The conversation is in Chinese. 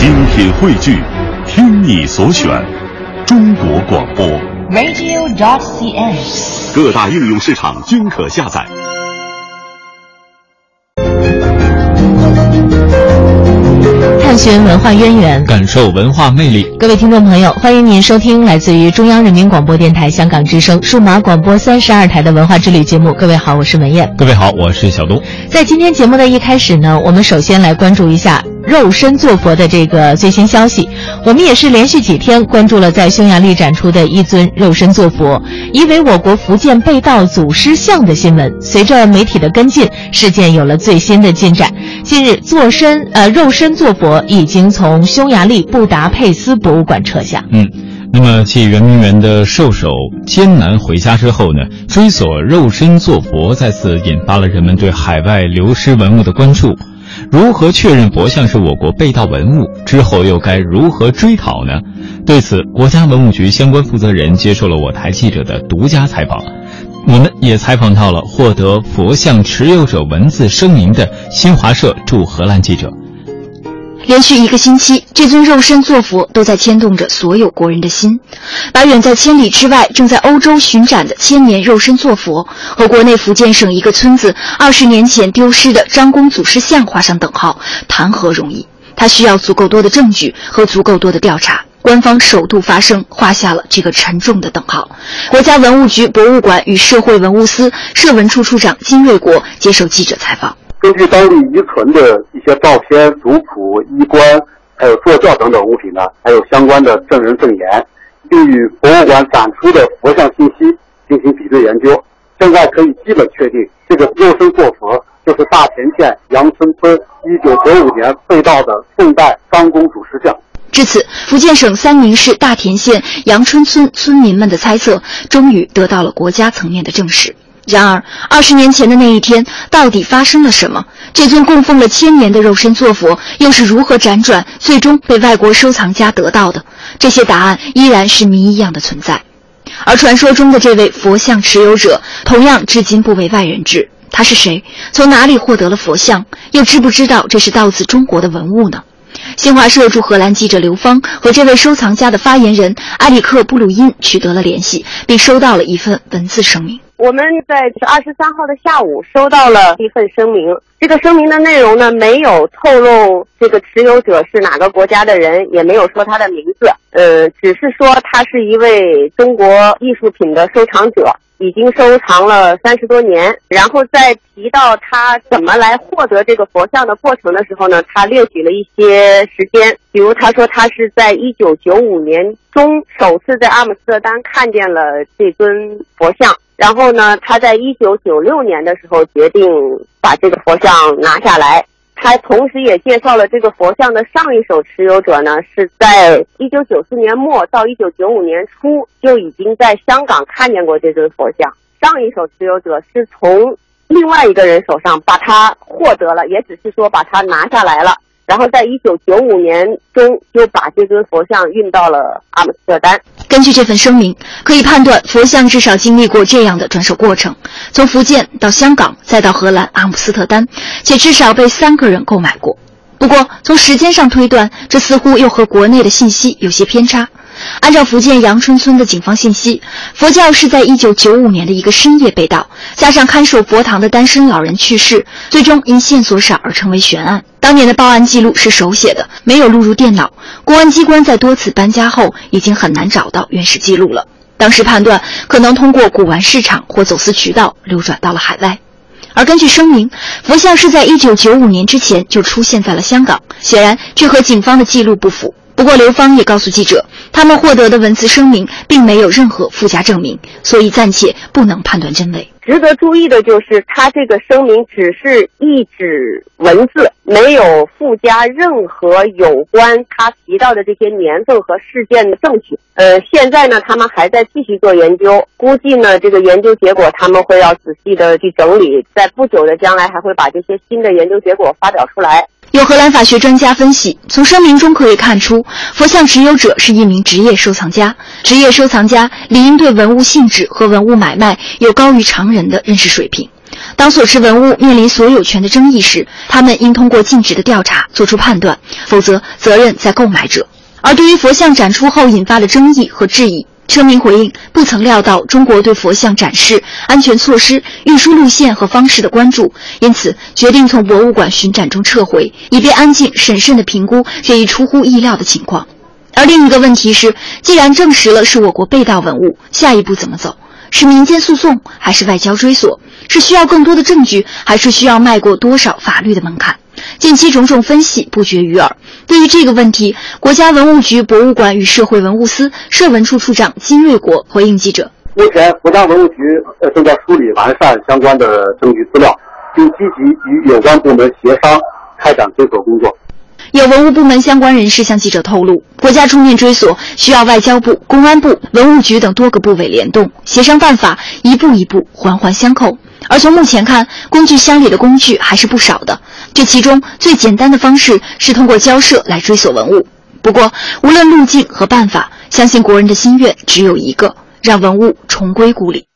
精品汇聚，听你所选，中国广播。radio.dot.cn，。各大应用市场均可下载。探寻文化渊源，感受文化魅力。各位听众朋友，欢迎您收听来自于中央人民广播电台香港之声数码广播三十二台的文化之旅节目。各位好，我是文燕。各位好，我是小东。在今天节目的一开始呢，我们首先来关注一下肉身坐佛的这个最新消息。我们也是连续几天关注了在匈牙利展出的一尊肉身坐佛，疑为我国福建被盗祖师像的新闻。随着媒体的跟进，事件有了最新的进展。近日，坐身呃肉身坐佛已经从匈牙利布达佩斯博物馆撤下。嗯，那么继圆明园的兽首艰难回家之后呢，追索肉身坐佛再次引发了人们对海外流失文物的关注。如何确认佛像是我国被盗文物？之后又该如何追讨呢？对此，国家文物局相关负责人接受了我台记者的独家采访。我们也采访到了获得佛像持有者文字声明的新华社驻荷兰记者。连续一个星期，这尊肉身坐佛都在牵动着所有国人的心，把远在千里之外、正在欧洲巡展的千年肉身坐佛和国内福建省一个村子二十年前丢失的张公祖师像画上等号，谈何容易？他需要足够多的证据和足够多的调查。官方首度发声，画下了这个沉重的等号。国家文物局博物馆与社会文物司社文处处长金瑞国接受记者采访。根据当地遗存的一些照片、族谱、衣冠，还有坐轿等等物品呢，还有相关的证人证言，并与博物馆展出的佛像信息进行比对研究。现在可以基本确定，这个肉身坐佛就是大田县杨村村一九九五年被盗的宋代张公主石像。至此，福建省三明市大田县杨春村村民们的猜测终于得到了国家层面的证实。然而，二十年前的那一天，到底发生了什么？这尊供奉了千年的肉身坐佛又是如何辗转，最终被外国收藏家得到的？这些答案依然是谜一样的存在。而传说中的这位佛像持有者，同样至今不为外人知。他是谁？从哪里获得了佛像？又知不知道这是到自中国的文物呢？新华社驻荷兰记者刘芳和这位收藏家的发言人埃里克·布鲁因取得了联系，并收到了一份文字声明。我们在二十三号的下午收到了一份声明，这个声明的内容呢，没有透露这个持有者是哪个国家的人，也没有说他的名字，呃，只是说他是一位中国艺术品的收藏者。已经收藏了三十多年，然后在提到他怎么来获得这个佛像的过程的时候呢，他列举了一些时间，比如他说他是在一九九五年中首次在阿姆斯特丹看见了这尊佛像，然后呢，他在一九九六年的时候决定把这个佛像拿下来。他同时也介绍了这个佛像的上一手持有者呢，是在一九九四年末到一九九五年初就已经在香港看见过这尊佛像。上一手持有者是从另外一个人手上把它获得了，也只是说把它拿下来了。然后在一九九五年中就把这尊佛像运到了阿姆斯特丹。根据这份声明，可以判断佛像至少经历过这样的转手过程：从福建到香港，再到荷兰阿姆斯特丹，且至少被三个人购买过。不过，从时间上推断，这似乎又和国内的信息有些偏差。按照福建阳春村的警方信息，佛教是在1995年的一个深夜被盗，加上看守佛堂的单身老人去世，最终因线索少而成为悬案。当年的报案记录是手写的，没有录入电脑。公安机关在多次搬家后，已经很难找到原始记录了。当时判断可能通过古玩市场或走私渠道流转到了海外。而根据声明，佛像是在1995年之前就出现在了香港，显然这和警方的记录不符。不过，刘芳也告诉记者，他们获得的文字声明并没有任何附加证明，所以暂且不能判断真伪。值得注意的就是，他这个声明只是一纸文字，没有附加任何有关他提到的这些年份和事件的证据。呃，现在呢，他们还在继续做研究，估计呢，这个研究结果他们会要仔细的去整理，在不久的将来还会把这些新的研究结果发表出来。有荷兰法学专家分析，从声明中可以看出，佛像持有者是一名职业收藏家。职业收藏家理应对文物性质和文物买卖有高于常人的认识水平。当所持文物面临所有权的争议时，他们应通过尽职的调查做出判断，否则责任在购买者。而对于佛像展出后引发的争议和质疑，车明回应不曾料到中国对佛像展示、安全措施、运输路线和方式的关注，因此决定从博物馆巡展中撤回，以便安静审慎地评估这一出乎意料的情况。而另一个问题是，既然证实了是我国被盗文物，下一步怎么走？是民间诉讼还是外交追索？是需要更多的证据，还是需要迈过多少法律的门槛？近期种种分析不绝于耳。对于这个问题，国家文物局博物馆与社会文物司社文处处长金瑞国回应记者：目前，国家文物局呃正在梳理完善相关的证据资料，并积极与有关部门协商开展追索工作。有文物部门相关人士向记者透露，国家出面追索需要外交部、公安部、文物局等多个部委联动协商办法，一步一步环环相扣。而从目前看，工具箱里的工具还是不少的。这其中最简单的方式是通过交涉来追索文物。不过，无论路径和办法，相信国人的心愿只有一个：让文物重归故里。